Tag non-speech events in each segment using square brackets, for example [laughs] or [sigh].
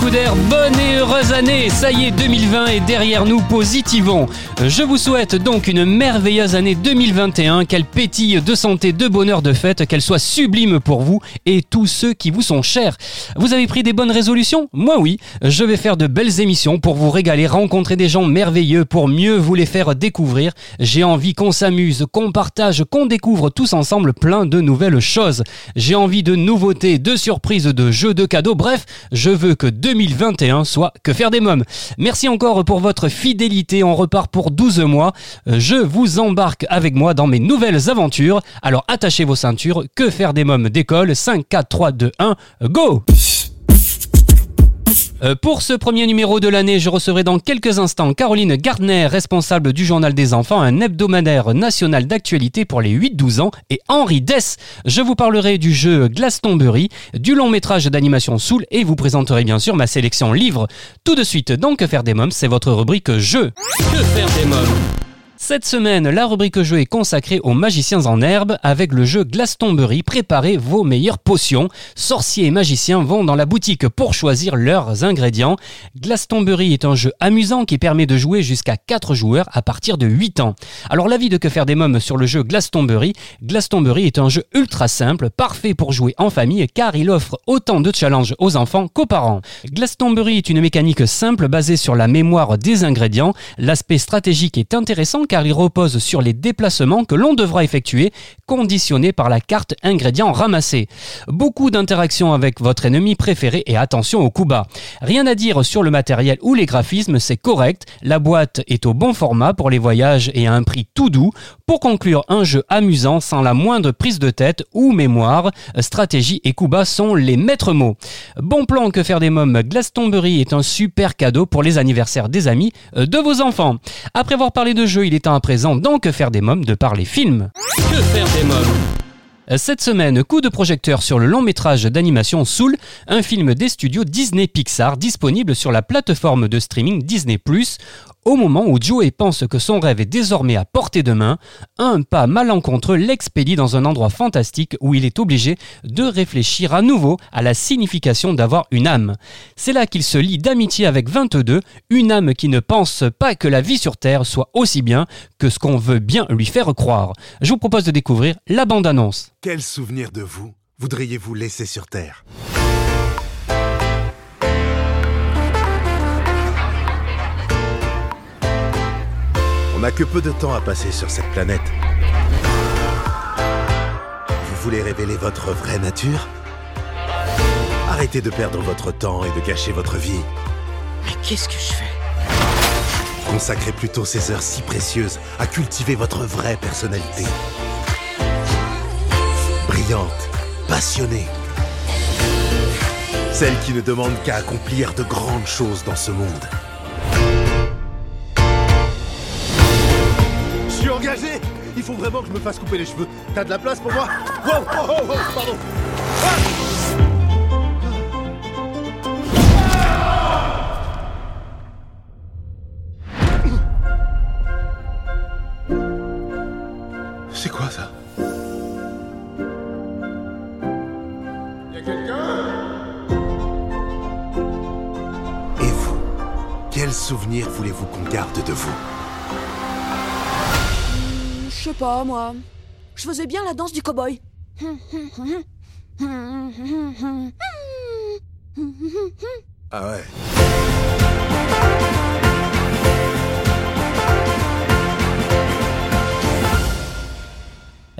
coup d'air, bonne et heureuse année. Ça y est, 2020 est derrière nous, positivons Je vous souhaite donc une merveilleuse année 2021, qu'elle pétille de santé, de bonheur, de fête, qu'elle soit sublime pour vous et tous ceux qui vous sont chers. Vous avez pris des bonnes résolutions? Moi oui, je vais faire de belles émissions pour vous régaler, rencontrer des gens merveilleux, pour mieux vous les faire découvrir. J'ai envie qu'on s'amuse, qu'on partage, qu'on découvre tous ensemble plein de nouvelles choses. J'ai envie de nouveautés, de surprises, de jeux, de cadeaux, bref, je veux que 2021 soit que faire des mômes. Merci encore pour votre fidélité. On repart pour 12 mois. Je vous embarque avec moi dans mes nouvelles aventures. Alors attachez vos ceintures. Que faire des mômes d'école? 5, 4, 3, 2, 1, go! Euh, pour ce premier numéro de l'année, je recevrai dans quelques instants Caroline Gardner, responsable du Journal des Enfants, un hebdomadaire national d'actualité pour les 8-12 ans, et Henri Dess. Je vous parlerai du jeu Glastonbury, du long métrage d'animation Soul, et vous présenterai bien sûr ma sélection livre. Tout de suite, donc Que faire des mômes, c'est votre rubrique jeu. Que faire des mômes? Cette semaine, la rubrique jeu est consacrée aux magiciens en herbe avec le jeu Glastonbury. Préparez vos meilleures potions. Sorciers et magiciens vont dans la boutique pour choisir leurs ingrédients. Glastonbury est un jeu amusant qui permet de jouer jusqu'à 4 joueurs à partir de 8 ans. Alors l'avis de que faire des mômes sur le jeu Glastonbury? Glastonbury est un jeu ultra simple, parfait pour jouer en famille car il offre autant de challenges aux enfants qu'aux parents. Glastonbury est une mécanique simple basée sur la mémoire des ingrédients. L'aspect stratégique est intéressant car il repose sur les déplacements que l'on devra effectuer, conditionnés par la carte ingrédients ramassés. Beaucoup d'interactions avec votre ennemi préféré et attention au coup bas. Rien à dire sur le matériel ou les graphismes, c'est correct. La boîte est au bon format pour les voyages et à un prix tout doux. Pour conclure, un jeu amusant sans la moindre prise de tête ou mémoire, stratégie et coup bas sont les maîtres mots. Bon plan que faire des mômes, Glastonbury est un super cadeau pour les anniversaires des amis euh, de vos enfants. Après avoir parlé de jeu, il est temps à présent donc faire des mômes de par les films. Que faire des mômes cette semaine, coup de projecteur sur le long métrage d'animation Soul, un film des studios Disney Pixar disponible sur la plateforme de streaming Disney ⁇ au moment où Joey pense que son rêve est désormais à portée de main, un pas malencontreux l'expédie dans un endroit fantastique où il est obligé de réfléchir à nouveau à la signification d'avoir une âme. C'est là qu'il se lie d'amitié avec 22, une âme qui ne pense pas que la vie sur Terre soit aussi bien que ce qu'on veut bien lui faire croire. Je vous propose de découvrir la bande-annonce. Quel souvenir de vous voudriez-vous laisser sur Terre? On n'a que peu de temps à passer sur cette planète. Vous voulez révéler votre vraie nature? Arrêtez de perdre votre temps et de gâcher votre vie. Mais qu'est-ce que je fais? Consacrez plutôt ces heures si précieuses à cultiver votre vraie personnalité. Brillante, passionnée. Celle qui ne demande qu'à accomplir de grandes choses dans ce monde. Faut vraiment que je me fasse couper les cheveux. T'as de la place pour moi Wow, oh, oh, oh, pardon. C'est quoi ça Y'a quelqu'un? Et vous Quel souvenir voulez-vous qu'on garde? Sais pas, moi. Je faisais bien la danse du cow-boy. Ah ouais.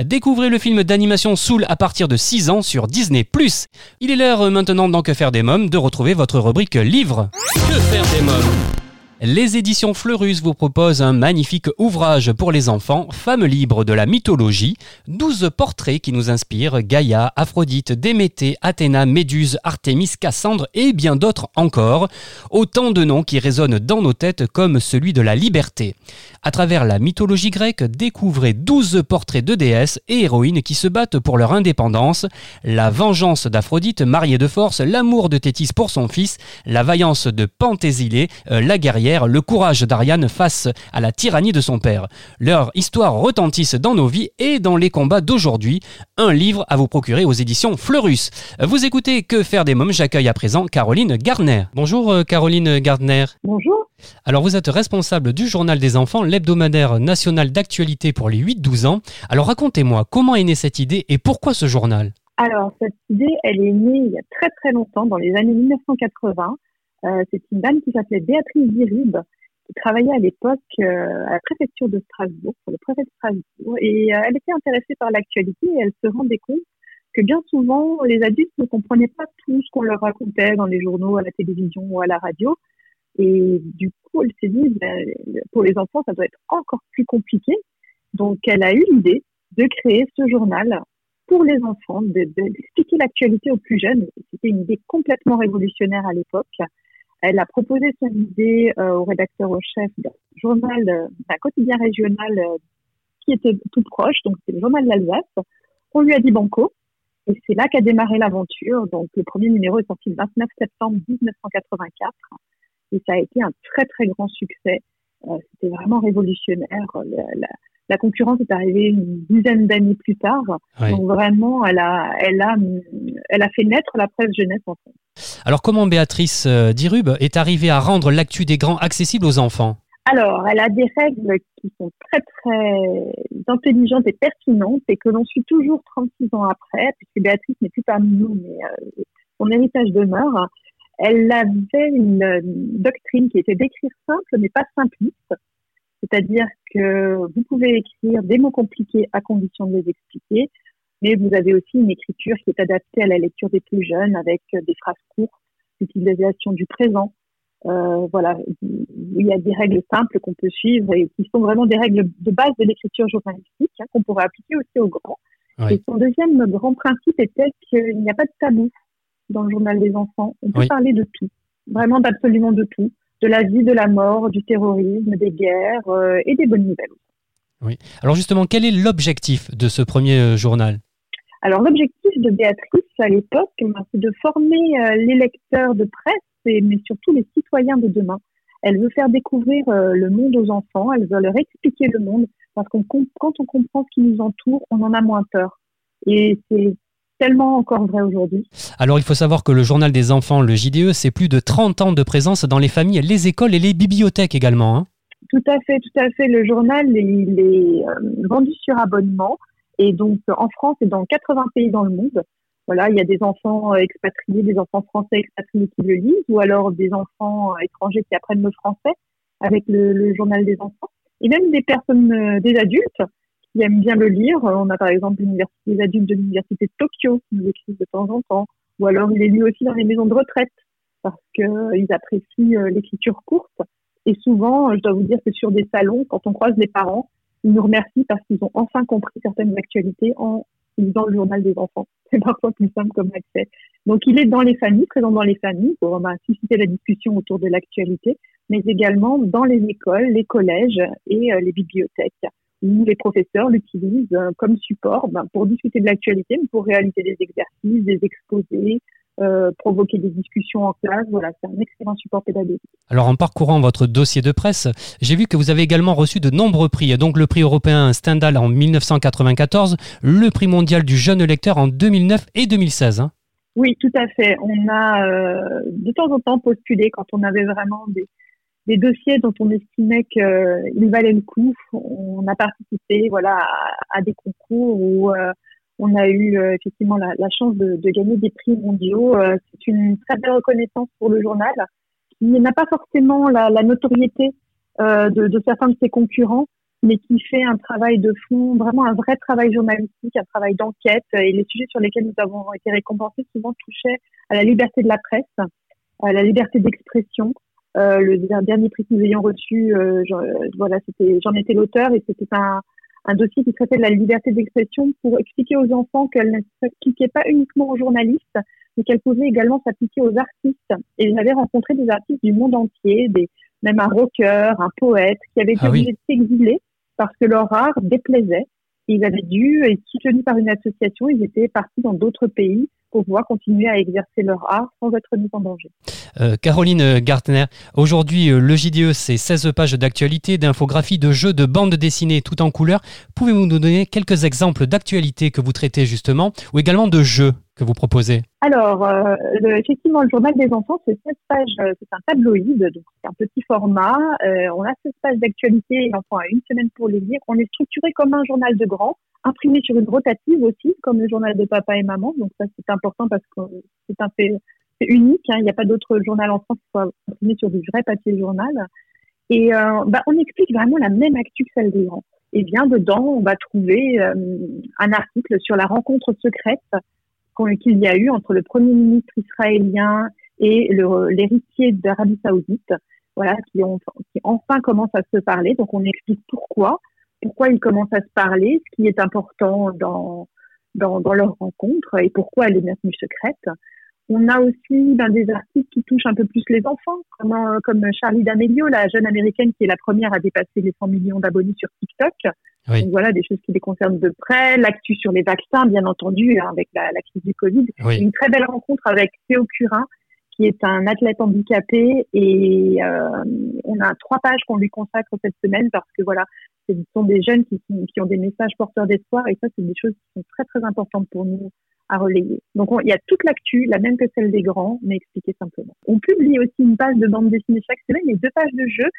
Découvrez le film d'animation Soul à partir de 6 ans sur Disney+. Il est l'heure maintenant dans Que faire des mômes de retrouver votre rubrique livre. Que faire des mômes? Les éditions Fleurus vous proposent un magnifique ouvrage pour les enfants, Femmes libres de la mythologie, 12 portraits qui nous inspirent Gaïa, Aphrodite, Déméter, Athéna, Méduse, Artémis, Cassandre et bien d'autres encore. Autant de noms qui résonnent dans nos têtes comme celui de la liberté. À travers la mythologie grecque, découvrez 12 portraits de déesses et héroïnes qui se battent pour leur indépendance, la vengeance d'Aphrodite mariée de force, l'amour de Thétis pour son fils, la vaillance de Panthésile, euh, la guerrière le courage d'Ariane face à la tyrannie de son père. Leur histoire retentisse dans nos vies et dans les combats d'aujourd'hui. Un livre à vous procurer aux éditions Fleurus. Vous écoutez Que faire des mômes? J'accueille à présent Caroline Gardner. Bonjour euh, Caroline Gardner. Bonjour. Alors vous êtes responsable du journal des enfants, l'hebdomadaire national d'actualité pour les 8-12 ans. Alors racontez-moi, comment est née cette idée et pourquoi ce journal? Alors cette idée, elle est née il y a très très longtemps, dans les années 1980. Euh, c'est une dame qui s'appelait Béatrice Dirib, qui travaillait à l'époque euh, à la préfecture de Strasbourg, pour le préfet de Strasbourg, et euh, elle était intéressée par l'actualité et elle se rendait compte que bien souvent, les adultes ne comprenaient pas tout ce qu'on leur racontait dans les journaux, à la télévision ou à la radio. Et du coup, elle s'est dit, ben, pour les enfants, ça doit être encore plus compliqué. Donc, elle a eu l'idée de créer ce journal pour les enfants, d'expliquer l'actualité aux plus jeunes. C'était une idée complètement révolutionnaire à l'époque. Elle a proposé son idée euh, au rédacteur au chef d'un journal, euh, d'un quotidien régional euh, qui était tout proche, donc c'est le journal de l'Alsace. On lui a dit banco, et c'est là qu'a démarré l'aventure. Donc le premier numéro est sorti le 29 septembre 1984, et ça a été un très très grand succès. C'était vraiment révolutionnaire. La concurrence est arrivée une dizaine d'années plus tard. Donc vraiment, elle a, elle, a, elle a fait naître la presse jeunesse en France. Alors comment Béatrice euh, Dirub est arrivée à rendre l'actu des grands accessible aux enfants? Alors, elle a des règles qui sont très, très intelligentes et pertinentes et que l'on suit toujours 36 ans après, puisque Béatrice n'est plus parmi nous, mais euh, son héritage demeure. Elle avait une, une doctrine qui était d'écrire simple, mais pas simpliste. C'est-à-dire que vous pouvez écrire des mots compliqués à condition de les expliquer, mais vous avez aussi une écriture qui est adaptée à la lecture des plus jeunes avec des phrases courtes, l'utilisation du présent. Euh, voilà, il y a des règles simples qu'on peut suivre et qui sont vraiment des règles de base de l'écriture journalistique hein, qu'on pourrait appliquer aussi aux grands. Et son deuxième grand principe était qu'il n'y a pas de tabou dans le journal des enfants. On peut parler de tout, vraiment d'absolument de tout de la vie, de la mort, du terrorisme, des guerres euh, et des bonnes nouvelles. Oui. Alors justement, quel est l'objectif de ce premier euh, journal? Alors l'objectif de Béatrice à l'époque, eh ben, c'est de former euh, les lecteurs de presse, et, mais surtout les citoyens de demain. Elle veut faire découvrir le monde aux enfants, elle veut leur expliquer le monde, parce que quand on comprend ce qui nous entoure, on en a moins peur. Et c'est tellement encore vrai aujourd'hui. Alors il faut savoir que le journal des enfants, le JDE, c'est plus de 30 ans de présence dans les familles, les écoles et les bibliothèques également. Hein. tout à fait, tout à fait. Le journal, il est euh, vendu sur abonnement et donc en France et dans 80 pays dans le monde. Voilà, il y a des enfants euh, expatriés, des enfants français expatriés qui le lisent, ou alors des enfants euh, étrangers qui apprennent le français avec le, le journal des enfants, et même des personnes, des adultes qui aiment bien le lire. On a par exemple les adultes de l'université de Tokyo qui nous écrivent de temps en temps, ou alors il est lu aussi dans les maisons de retraite parce qu'ils euh, apprécient euh, l'écriture courte. Et souvent, je dois vous dire que sur des salons, quand on croise les parents, ils nous remercient parce qu'ils ont enfin compris certaines actualités en lisant le journal des enfants. [laughs] C'est parfois plus simple comme accès. Donc, il est dans les familles, présent dans les familles pour susciter la discussion autour de l'actualité, mais également dans les écoles, les collèges et euh, les bibliothèques où les professeurs l'utilisent euh, comme support ben, pour discuter de l'actualité, mais pour réaliser des exercices, des exposés, euh, provoquer des discussions en classe. Voilà, c'est un excellent support pédagogique. Alors, en parcourant votre dossier de presse, j'ai vu que vous avez également reçu de nombreux prix. Donc, le prix européen Stendhal en 1994, le prix mondial du jeune lecteur en 2009 et 2016. Hein. Oui, tout à fait. On a euh, de temps en temps postulé quand on avait vraiment des, des dossiers dont on estimait qu'ils valaient le coup. On a participé voilà, à, des concours où euh, on a eu euh, effectivement la, la chance de, de, gagner des prix mondiaux. Euh, c'est une très belle reconnaissance pour le journal qui n'a pas forcément la, la notoriété de, de, certains de ses concurrents, mais qui fait un travail de fond, vraiment un vrai travail journalistique, un travail d'enquête. Et les sujets sur lesquels nous avons été récompensés souvent touchaient à la liberté de la presse, à la liberté d'expression, euh, le dernier prix que nous ayons reçu, euh, voilà, c'était, j'en étais l'auteur et c'était un, un dossier qui traitait de la liberté d'expression pour expliquer aux enfants qu'elle ne s'appliquait pas uniquement aux journalistes, mais qu'elle pouvait également s'appliquer aux artistes. Et j'avais rencontré des artistes du monde entier, des, même un rocker, un poète, qui avaient été ah obligés de s'exiler parce que leur art déplaisait. Ils avaient dû être soutenus par une association, ils étaient partis dans d'autres pays pour pouvoir continuer à exercer leur art sans être mis en danger. Euh, Caroline Gartner, aujourd'hui euh, le JDE c'est 16 pages d'actualité, d'infographie, de jeux, de bandes dessinées tout en couleurs. Pouvez-vous nous donner quelques exemples d'actualités que vous traitez justement ou également de jeux? Que vous proposez Alors, euh, effectivement, le journal des enfants, c'est 16 pages, c'est un tabloïd, donc c'est un petit format. on a 16 pages d'actualité, l'enfant a une semaine pour les lire. On est structuré comme un journal de grand, imprimé sur une rotative aussi, comme le journal de papa et maman. Donc ça, c'est important parce que c'est un fait unique. Hein. Il n'y a pas d'autre journal en France qui soit imprimé sur du vrai papier journal. Et euh, bah, on explique vraiment la même actu que celle des grands. Et bien dedans, on va trouver euh, un article sur la rencontre secrète qu'il y a eu entre le premier ministre israélien et l'héritier d'Arabie Saoudite, voilà, qui, ont, qui enfin commencent à se parler. Donc on explique pourquoi, pourquoi ils commencent à se parler, ce qui est important dans, dans, leur rencontre et pourquoi elle est maintenue secrète. On a aussi ben, des artistes qui touchent un peu plus les enfants, comme, euh, comme Charlie D'Amelio, la jeune américaine qui est la première à dépasser les 100 millions d'abonnés sur TikTok. Donc voilà, des choses qui les concernent de près. L'actu sur les vaccins, bien entendu, hein, avec la, la, crise du Covid. Une très belle rencontre avec Théo Curin, qui est un athlète handicapé. Et euh, on a trois pages qu'on lui consacre cette semaine parce que voilà, ce sont des jeunes qui, qui ont des messages porteurs d'espoir. Et ça, c'est des choses qui sont très, très importantes pour nous à relayer. Donc il y a toute l'actu, la même que celle des grands, mais expliquée simplement. On publie aussi une page de bande dessinée chaque semaine et deux pages de jeux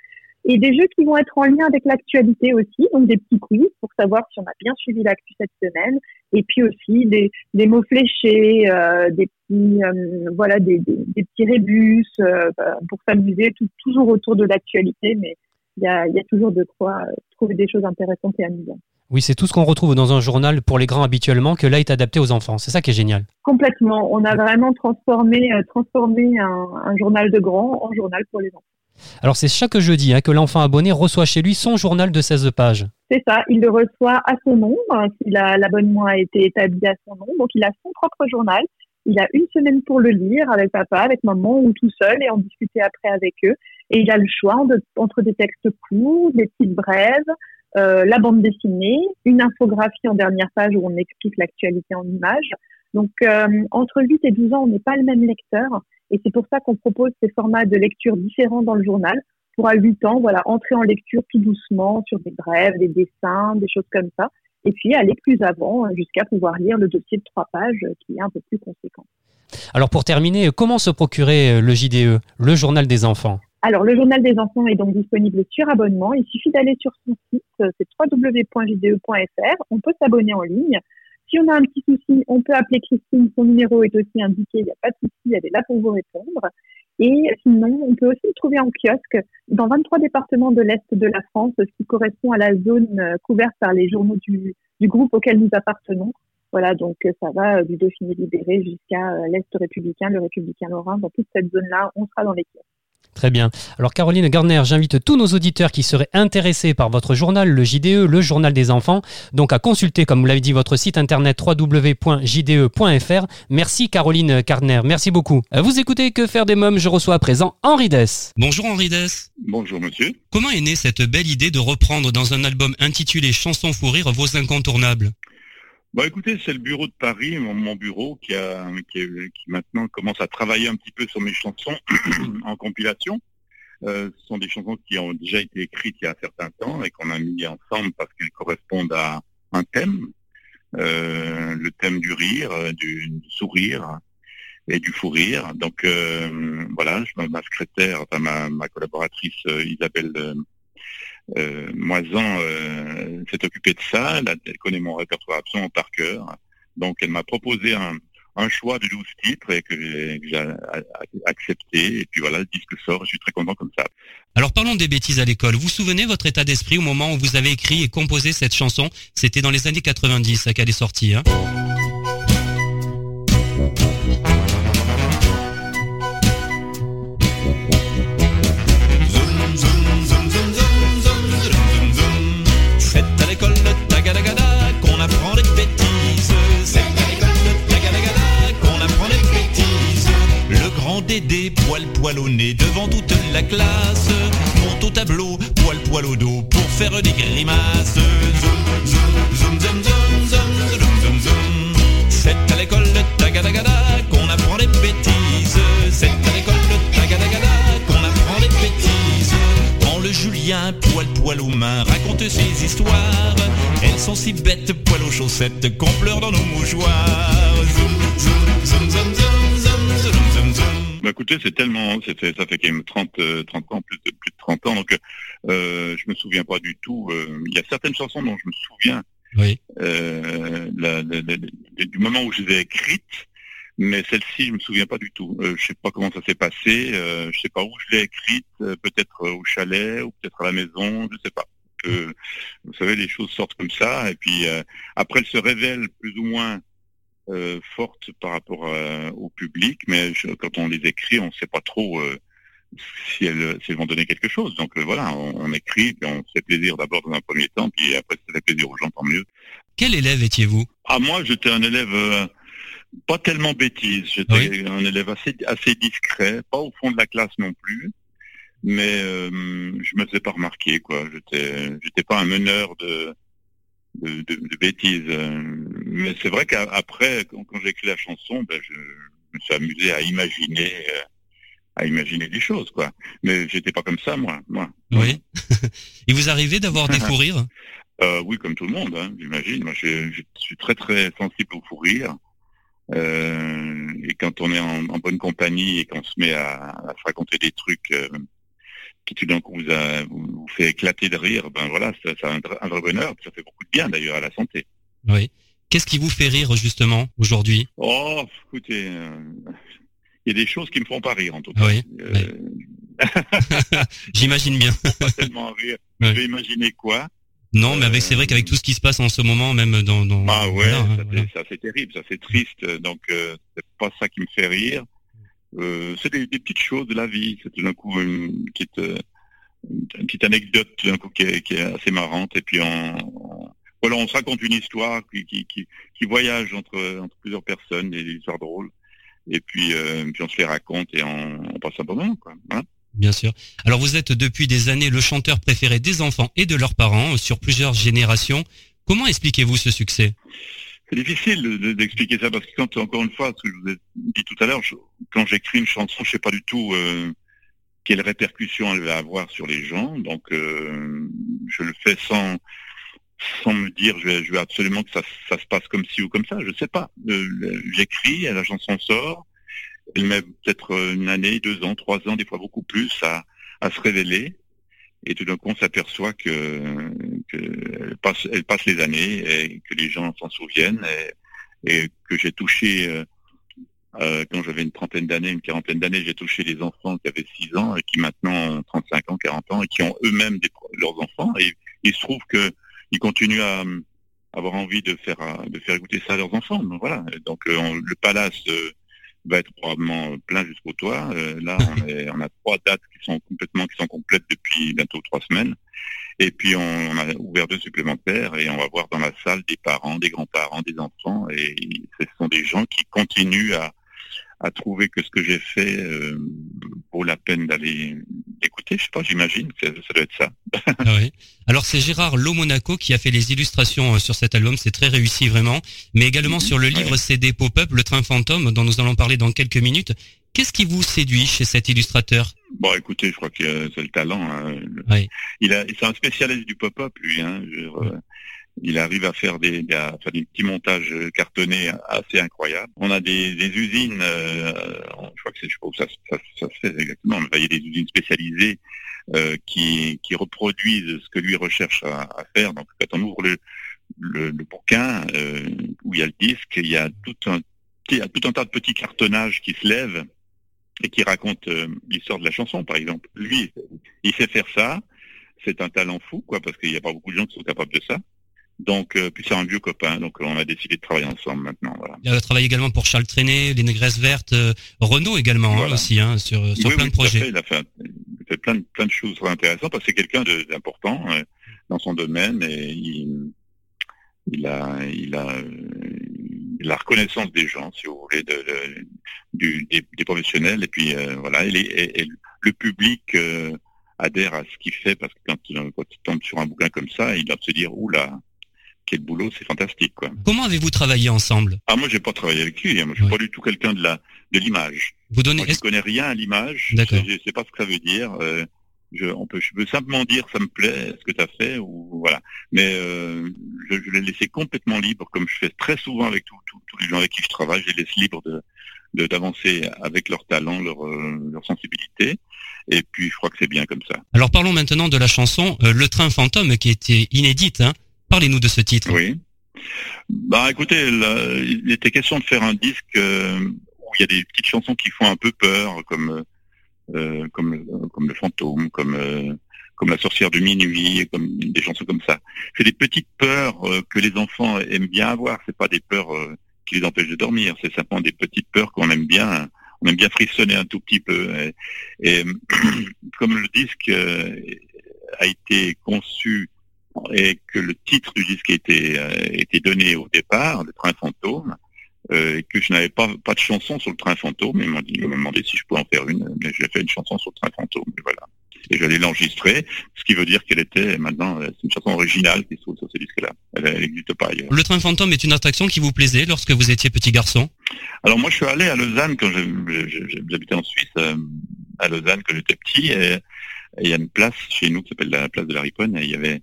et des jeux qui vont être en lien avec l'actualité aussi, donc des petits quiz pour savoir si on a bien suivi l'actu cette semaine, et puis aussi des, des mots fléchés, euh, des petits euh, voilà des, des, des, petits rébus euh, pour s'amuser, toujours autour de l'actualité, mais il y a, y a toujours de quoi trouver des choses intéressantes et amusantes. Oui, c'est tout ce qu'on retrouve dans un journal pour les grands habituellement, que là est adapté aux enfants. C'est ça qui est génial. Complètement. On a vraiment transformé, transformé un, journal de grands en journal pour les enfants. Alors c'est chaque jeudi hein, que l'enfant abonné reçoit chez lui son journal de 16 pages. C'est ça, il le reçoit à son nom, hein, l'abonnement a été établi à son nom. Donc il a son propre journal. Il a une semaine pour le lire avec papa, avec maman ou tout seul et en discuter après avec eux. Et il a le choix entre des textes courts, des petites brèves, euh, la bande dessinée, une infographie en dernière page où on explique l'actualité en images. Donc, euh, entre 8 et 12 ans, on n'est pas le même lecteur. Et c'est pour ça qu'on propose ces formats de lecture différents dans le journal. Pour à 8 ans, voilà, entrer en lecture tout doucement sur des brèves, des dessins, des choses comme ça. Et puis aller plus avant jusqu'à pouvoir lire le dossier de trois pages qui est un peu plus conséquent. Alors pour terminer, comment se procurer le JDE, le journal des enfants? Alors, le journal des enfants est donc disponible sur abonnement. Il suffit d'aller sur son site, c'est www.jde.fr. On peut s'abonner en ligne. Si on a un petit souci, on peut appeler Christine. Son numéro est aussi indiqué. Il n'y a pas de souci. Elle est là pour vous répondre. Et sinon, on peut aussi le trouver en kiosque dans 23 départements de l'Est de la France, ce qui correspond à la zone euh, couverte par les journaux du, groupe auquel nous appartenons. Voilà, donc euh, ça va du Dauphiné libéré jusqu'à euh, l'Est républicain, le républicain lorrain. Dans toute cette zone-là, on sera dans les kiosques. Très bien. Alors Caroline Garner, j'invite tous nos auditeurs qui seraient intéressés par votre journal, le JDE, le journal des enfants, donc à consulter, comme vous l'avez dit, votre site internet www.jde.fr. Merci Caroline Gardner, merci beaucoup. Euh, vous écoutez Que faire des mômes, je reçois à présent Henri Dess. Bonjour Henri Dess. Bonjour monsieur. Comment est née cette belle idée de reprendre dans un album intitulé Chansons pour rire vos incontournables? Bon, écoutez, c'est le bureau de Paris, mon, bureau, qui, a, qui, maintenant commence à travailler un petit peu sur mes chansons [clears throat] en compilation. Euh, ce sont des chansons qui ont déjà été écrites il y a un certain temps et qu'on a mis ensemble parce qu'elles correspondent à un thème, euh, le thème du rire, euh, du, sourire et du fou rire. Donc voilà, ma secrétaire, enfin ma, ma collaboratrice Isabelle euh, Moisan euh, s'est occupée de ça, elle, connaît mon répertoire absolument par cœur. Donc elle m'a proposé un, choix de 12 titres et que j'ai accepté. Et puis voilà, le disque sort, je suis très content comme ça. Alors parlons des bêtises à l'école. Vous vous souvenez votre état d'esprit au moment où vous avez écrit et composé cette chanson? C'était dans les années 90 qu'elle est sortie. Hein? dédé, poil poil au nez devant toute la classe. Monte au tableau, poil poil au dos pour faire des grimaces. Zoom, zoom, zoom, zoom, zoom, zoom, zoom, C'est à l'école de tagadagada qu'on apprend les bêtises. C'est à l'école de tagadagada qu'on apprend les bêtises. Quand le Julien, poil poil aux mains, raconte ses histoires. Elles sont si bêtes, poil aux chaussettes, qu'on pleure dans nos mouchoirs. zoom, zoom, zoom, zoom. zoom. Bah écoutez, c'est tellement, ça fait quand même 30, euh, 30 ans, plus de, plus de 30 ans, donc euh, je me souviens pas du tout. euh, Il y a certaines chansons dont je me souviens Oui. euh, la- la- la- la- du moment où je les ai écrites, mais celle-ci, je me souviens pas du tout. Euh, je sais pas comment ça s'est passé, euh, je sais pas où je l'ai écrite, euh, peut-être euh, au chalet ou peut-être à la maison, je sais pas. Euh, vous savez, les choses sortent comme ça, et puis euh, après, elles se révèlent plus ou moins euh, fortes par rapport euh, au public, mais je- quand on les écrit, on sait pas trop euh, si elles, si elles vont donner quelque chose. Donc euh, voilà, on, on écrit, puis on se fait plaisir d'abord dans un premier temps, puis après ça fait plaisir aux gens, tant mieux. Quel élève étiez-vous? Ah moi j'étais un élève euh, pas tellement bêtise, j'étais un élève assez assez discret, pas au fond de la classe non plus, mais euh, je me faisais pas remarquer quoi. J'étais j'étais pas un meneur de de, de, de bêtises. Mais c'est vrai qu'après quand, quand j'ai écrit la chanson, ben, je, me suis amusé à imaginer euh, à imaginer des choses quoi. Mais j'étais pas comme ça moi. moi. Oui. [laughs] Il vous arrivait d'avoir des fous rires? [laughs] Euh, oui, comme tout le monde, hein, j'imagine. Moi, je, je suis très très sensible au fou rire. Euh, et quand on est en, en bonne compagnie et qu'on se met à, à se raconter des trucs qui tout d'un coup vous, a- vous, fait éclater de rire, ben voilà, a un, vrai- un vrai bonheur. Ça fait beaucoup de bien d'ailleurs à la santé. Oui. Qu'est-ce qui vous fait rire justement aujourd'hui? Oh, écoutez, euh, il y a des choses qui me font pas rire en tout cas. Oui, Euh, [laughs] [laughs] J'imagine bien. Pas tellement rire. [laughs] Je vais imaginer quoi? Non, mais avec c'est vrai qu'avec tout ce qui se passe en ce moment, même dans, dans Ah ouais, voilà, hein, ça, voilà. c'est- ça, c'est terrible, ça c'est triste, donc euh, c'est pas ça qui me fait rire. Euh, c'est des, des petites choses de la vie, c'est tout d'un coup une petite, une petite anecdote tout d'un coup qui est, qui est assez marrante et puis on- voilà, on se raconte une histoire qui, qui, qui, qui voyage entre, entre plusieurs personnes, des, des histoires drôles et puis, euh, puis on se les raconte et on, on passe un bon moment quoi. hein. Bien sûr. Alors vous êtes depuis des années le chanteur préféré des enfants et de leurs parents euh, sur plusieurs générations. Comment expliquez-vous ce succès? C'est difficile de- de- d'expliquer ça parce que quand, encore une fois, ce que je vous ai dit tout à l'heure, quand j'écris une chanson, je sais pas du tout euh, quelle répercussion elle va avoir sur les gens. Donc, euh, je le fais sans sans me dire, je vais absolument que ça, se passe comme ci ou comme ça. Je sais pas. Euh, J'écris, la chanson sort. Elle met peut-être une année, deux ans, trois ans, des fois beaucoup plus à, se révéler. Et tout d'un coup, on s'aperçoit que, elle passe, elle passe les années et que les gens s'en souviennent et, que j'ai touché, euh, euh, quand j'avais une trentaine d'années, une quarantaine d'années, j'ai touché des enfants qui avaient 6 ans et qui maintenant ont 35 ans, 40 ans et qui ont eux-mêmes leurs enfants. Et il se trouve que ils continuent à euh, avoir envie de faire euh, de faire écouter ça à leurs enfants. Donc voilà. Donc euh, on- le palace va être probablement plein jusqu'au toit. Euh, là, on, [laughs] est- on a trois dates qui sont complètement qui sont complètes depuis bientôt trois semaines. Et puis on, on a ouvert deux supplémentaires et on va voir dans la salle des parents, des grands-parents, des enfants. Et ce sont des gens qui continuent à, à trouver que ce que j'ai fait euh, vaut la peine d'aller écouter. Je sais pas, j'imagine que ça, doit être ça. Ah oui. Alors c'est Gérard Lomonaco qui a fait les illustrations euh, sur cet album, c'est très réussi vraiment, mais également Mhm. sur le livre. CD Pop-up, Le Train Fantôme, dont nous allons parler dans quelques minutes. Qu'est-ce qui vous séduit chez cet illustrateur? Bon, écoutez, je crois que c'est le talent. hein. Oui. Il a, c'est un spécialiste du pop-up, lui. Hein. Je il arrive à faire des, à faire des petits montages cartonnés assez incroyables. On a des, des usines, euh, je crois que c'est, je sais pas où ça, ça, ça se fait exactement, mais il y a des usines spécialisées euh, qui, qui reproduisent ce que lui recherche à, à faire. Donc, quand on ouvre le, le, le bouquin euh, où il y a le disque, il y a tout un, il y a tout un tas de petits cartonnages qui se lèvent et qui raconte euh, l'histoire de la chanson, par exemple. Lui, il sait faire ça. C'est un talent fou, quoi, parce qu'il n'y a pas beaucoup de gens qui sont capables de ça. Donc, euh, puis c'est un vieux copain, donc euh, on a décidé de travailler ensemble maintenant. Voilà. Il a travaillé également pour Charles Trenet, Les Négresses Vertes, euh, Renault également hein, aussi, hein, sur, sur Oui, plein oui, de projets. fait. Il a fait, il fait plein, de, plein de choses très intéressantes parce que c'est quelqu'un d'important euh, dans son domaine et il, il a, il a euh, la reconnaissance des gens, si vous voulez, de, de- du, des, des professionnels et puis euh, voilà, et, les- et- et le public euh, adhère à ce qu'il fait parce que quand, il- quand il tombe sur un bouquin comme ça, il doit se dire oula, quel boulot, c'est fantastique quoi. Comment avez-vous travaillé ensemble? Ah moi j'ai pas travaillé avec lui, hein. moi je suis Ouais. pas du tout quelqu'un de la de l'image. Vous donnez Moi, je connais rien à l'image. D'accord. Je, je sais pas ce que ça veut dire. Euh, Je, on peut, je peux simplement dire ça me plaît, ce que tu as fait, ou voilà. Mais euh, je, je l'ai laissé complètement libre, comme je fais très souvent avec tous les gens avec qui je travaille, je les laisse libres de d'avancer avec leur talent, leur, euh, leur sensibilité. Et puis je crois que c'est bien comme ça. Alors parlons maintenant de la chanson euh, Le Train Fantôme qui était inédite. Hein. Parlez-nous de ce titre. Oui. Bah écoutez, il était question de faire un disque euh, où il y a des petites chansons qui font un peu peur, comme euh, comme le- comme le fantôme, comme euh, comme la sorcière de minuit, comme des chansons comme ça. C'est des petites peurs euh, que les enfants aiment bien avoir. C'est pas des peurs euh, qui les empêchent de dormir. C'est simplement des petites peurs qu'on aime bien. On aime bien frissonner un tout petit peu. Et, [clears throat] comme le disque euh, a été conçu et que le titre du disque était, euh, était donné au départ, le train fantôme, euh, et que je n'avais pas, pas de chanson sur le train fantôme, ils m'ont demandé si je pouvais en faire une, mais j'ai fait une chanson sur le train fantôme, et voilà. Et j'allais l'enregistrer, ce qui veut dire qu'elle était maintenant, euh, c'est une chanson originale qui se trouve sur ce disque-là. Elle n'existe pas ailleurs. Le Train Fantôme est une attraction qui vous plaisait lorsque vous étiez petit garçon? Alors moi, je suis allé à Lausanne quand j'habitais en Suisse, euh, à Lausanne quand j'étais petit, et et il y a une place chez nous qui s'appelle la place de la Riponne, et il y avait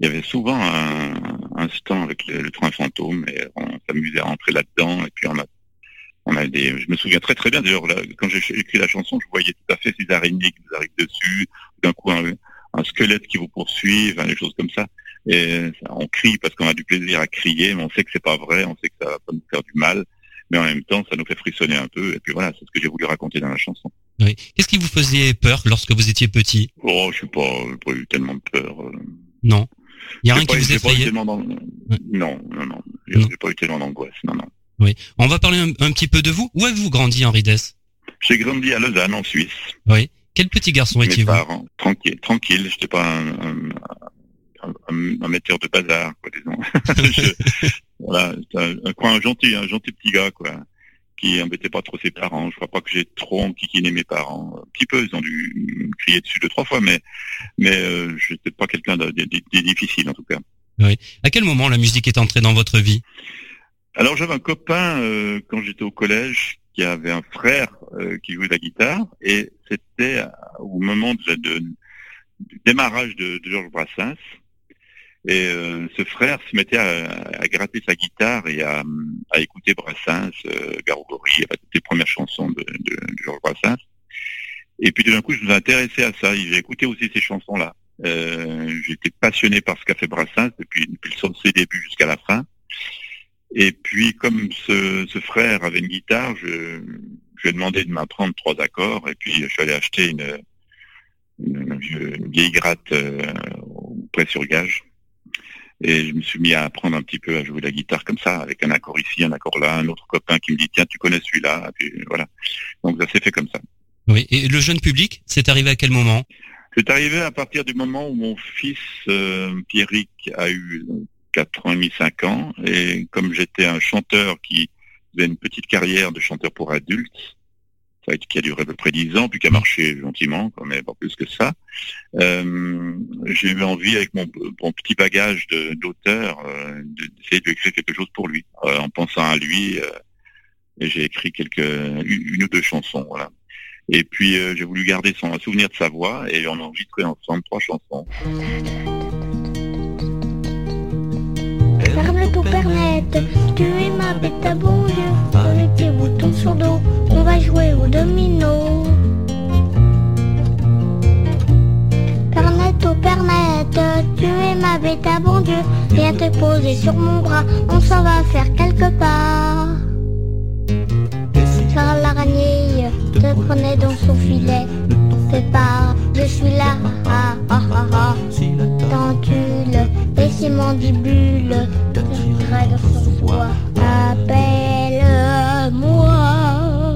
il y avait souvent un, un stand avec le, le train fantôme, et on s'amusait à entrer là-dedans, et puis on a on a des, je me souviens très très bien d'ailleurs là, quand j'ai écrit la chanson, je voyais tout à fait ces araignées qui vous arrivent dessus, d'un coup un, un squelette qui vous poursuit, enfin, des choses comme ça. Et on crie parce qu'on a du plaisir à crier, mais on sait que c'est pas vrai, on sait que ça va pas nous faire du mal, mais en même temps ça nous fait frissonner un peu. Et puis voilà, c'est ce que j'ai voulu raconter dans la chanson. Oui. Qu'est-ce qui vous faisait peur lorsque vous étiez petit? Oh, je suis pas, j'ai pas eu tellement de peur. euh. Non. Il y a rien qui vous effrayait tellement d'an- Non, non, non. Non. j'ai pas eu tellement d'angoisse. Non, non. Oui. On va parler un, un petit peu de vous. Où avez-vous grandi, Henri Dess? J'ai grandi à Lausanne, en Suisse. Oui. Quel petit garçon étiez-vous? tranquille, tranquille. J'étais pas un, un, un, un- un metteur de bazar, quoi, disons. [laughs] Je- voilà, un, un gentil, un gentil petit gars, quoi, qui embêtait pas trop ses parents. Je crois pas que j'ai trop enquiquiné mes parents. Un petit peu, ils ont dû crier dessus deux, trois fois, mais, mais euh, je n'étais pas quelqu'un de, de- de- difficile, en tout cas. À quel moment la musique est entrée dans votre vie? Alors j'avais un copain euh, quand j'étais au collège qui avait un frère euh, qui jouait de la guitare et c'était au moment de, de- du démarrage de, de Georges Brassens et euh, ce frère se mettait à, à gratter sa guitare et à, à écouter Brassens, euh, Garogori, les premières chansons de, de, de Brassens. Et puis tout d'un coup je me suis intéressé à ça, j'ai écouté aussi ces chansons-là. Euh, J'étais passionné par ce qu'a fait Brassens depuis, depuis son- ses débuts jusqu'à la fin. Et puis, comme ce, frère avait une guitare, je, lui ai demandé de m'apprendre trois accords. Et puis, je suis allé acheter une vieille gratte euh, au prêt sur gage. Et je me suis mis à apprendre un petit peu à jouer la guitare comme ça, avec un accord ici, un accord là, un autre copain qui me dit tiens, tu connais celui-là. Puis voilà. Donc ça s'est fait comme ça. Oui. Et le jeune public, c'est arrivé à quel moment? C'est arrivé à partir du moment où mon fils euh, Pierrick a eu 4 ans et demi, 5 ans, et comme j'étais un chanteur qui faisait une petite carrière de chanteur pour adultes, qui a duré à peu près 10 ans, puis qui a marché gentiment, même pas plus que ça, euh, j'ai eu envie, avec mon, petit bagage d'auteur, euh, de- d'essayer de lui écrire quelque chose pour lui, euh, en pensant à lui, j'ai écrit quelques une, ou deux chansons. Et puis j'ai voulu garder son souvenir de sa voix et on a enregistré ensemble trois chansons. Va jouer au domino. Pernette au pernette, tu es ma bête à bon Dieu. Viens te poser sur mon bras, on s'en va faire quelque part. Car l'araignée te prenait dans son filet. Fais pas, je suis là, ah ah ah ah. Et ses mandibules, je dans son.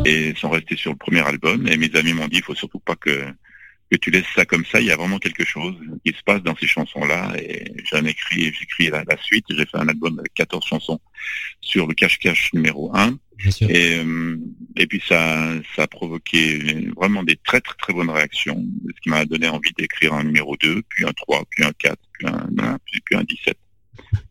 Et sont restés sur le premier album. Et mes amis m'ont dit, il faut surtout pas que que tu laisses ça comme ça. Il y a vraiment quelque chose qui se passe dans ces chansons-là. Et j'en ai écrit, j'écris la, la suite. J'ai fait un album avec 14 chansons sur le cache-cache numéro 1. Bien sûr. Et, euh, et puis ça, ça a provoqué vraiment des très très très bonnes réactions, ce qui m'a donné envie d'écrire un numéro 2, puis un 3, puis un 4, puis un, un- puis, puis un 17. [laughs]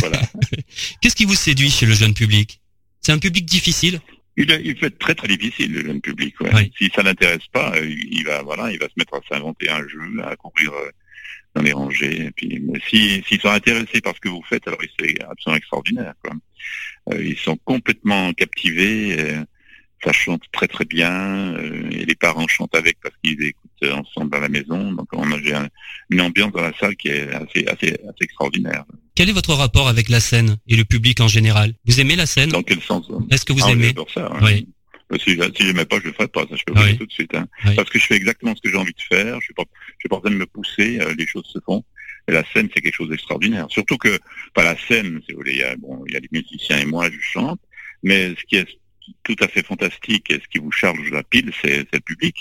voilà. [laughs] Qu'est-ce qui vous séduit chez le jeune public? C'est un public difficile? Il, il peut être très très difficile le jeune public. Ouais. Oui. Si ça l'intéresse pas, euh, il va voilà, il va se mettre à s'inventer un jeu, à courir euh, dans les rangées. Et puis, mais si s'ils sont intéressés par ce que vous faites, alors c'est absolument extraordinaire. Quoi. Euh, ils sont complètement captivés. euh, ça chante très très bien euh, et les parents chantent avec parce qu'ils écoutent ensemble à la maison. Donc on a une ambiance dans la salle qui est assez assez, assez extraordinaire. Quel est votre rapport avec la scène et le public en général? Vous aimez la scène? Dans quel sens euh, Est-ce que vous Ah aimez? ça. hein. Oui. Euh, Si, si j'aimais pas, je le ferais pas. Ça, je peux vous Oui. dire tout de suite. Hein. Oui. Parce que je fais exactement ce que j'ai envie de faire. Je suis pas, je suis pas en train de me pousser. euh, les choses se font. Et la scène, c'est quelque chose d'extraordinaire. Surtout que, pas la scène, si vous voulez, il y a, bon, il y a les musiciens et moi, je chante. Mais ce qui est tout à fait fantastique et ce qui vous charge la pile, c'est c'est le public.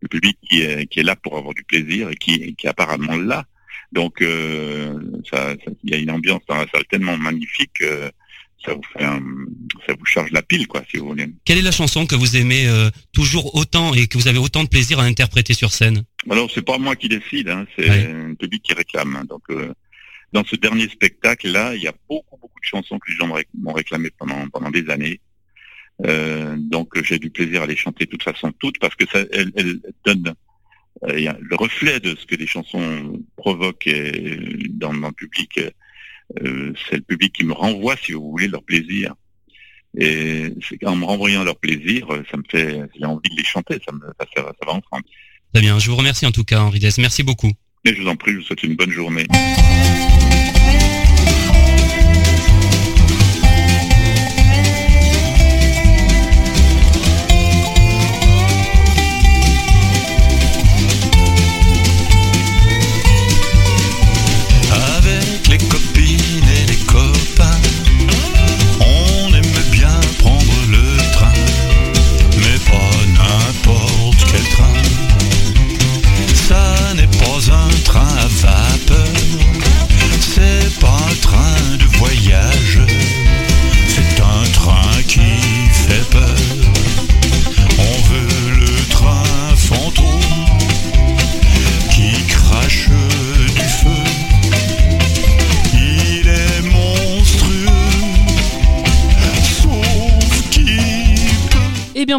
Le public qui est, qui est là pour avoir du plaisir et qui, qui est apparemment là. Donc, euh, ça, ça- il y a une ambiance dans la salle tellement magnifique que ça vous fait un, ça vous charge la pile, quoi, si vous voulez. Quelle est la chanson que vous aimez euh, toujours autant et que vous avez autant de plaisir à interpréter sur scène? Alors c'est pas moi qui décide, hein, c'est Ouais. le public qui réclame. hein. Donc euh, dans ce dernier spectacle là, il y a beaucoup beaucoup de chansons que les gens m'ont ré- m'ont réclamé pendant pendant des années. Euh, donc j'ai du plaisir à les chanter de toute façon toutes parce que ça elles, elles donnent il le reflet de ce que les chansons provoquent euh, dans, dans le public. euh, c'est le public qui me renvoie, si vous voulez, leur plaisir. Et en me renvoyant leur plaisir, euh, ça me fait, j'ai envie de les chanter, ça me, ça, ça, ça va ensemble. Très bien, je vous remercie en tout cas Henri Dess, merci beaucoup. Et je vous en prie, je vous souhaite une bonne journée.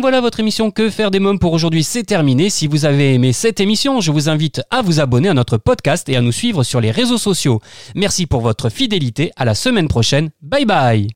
Voilà, votre émission Que faire des mômes pour aujourd'hui, c'est terminé. Si vous avez aimé cette émission, je vous invite à vous abonner à notre podcast et à nous suivre sur les réseaux sociaux. Merci pour votre fidélité, à la semaine prochaine. Bye bye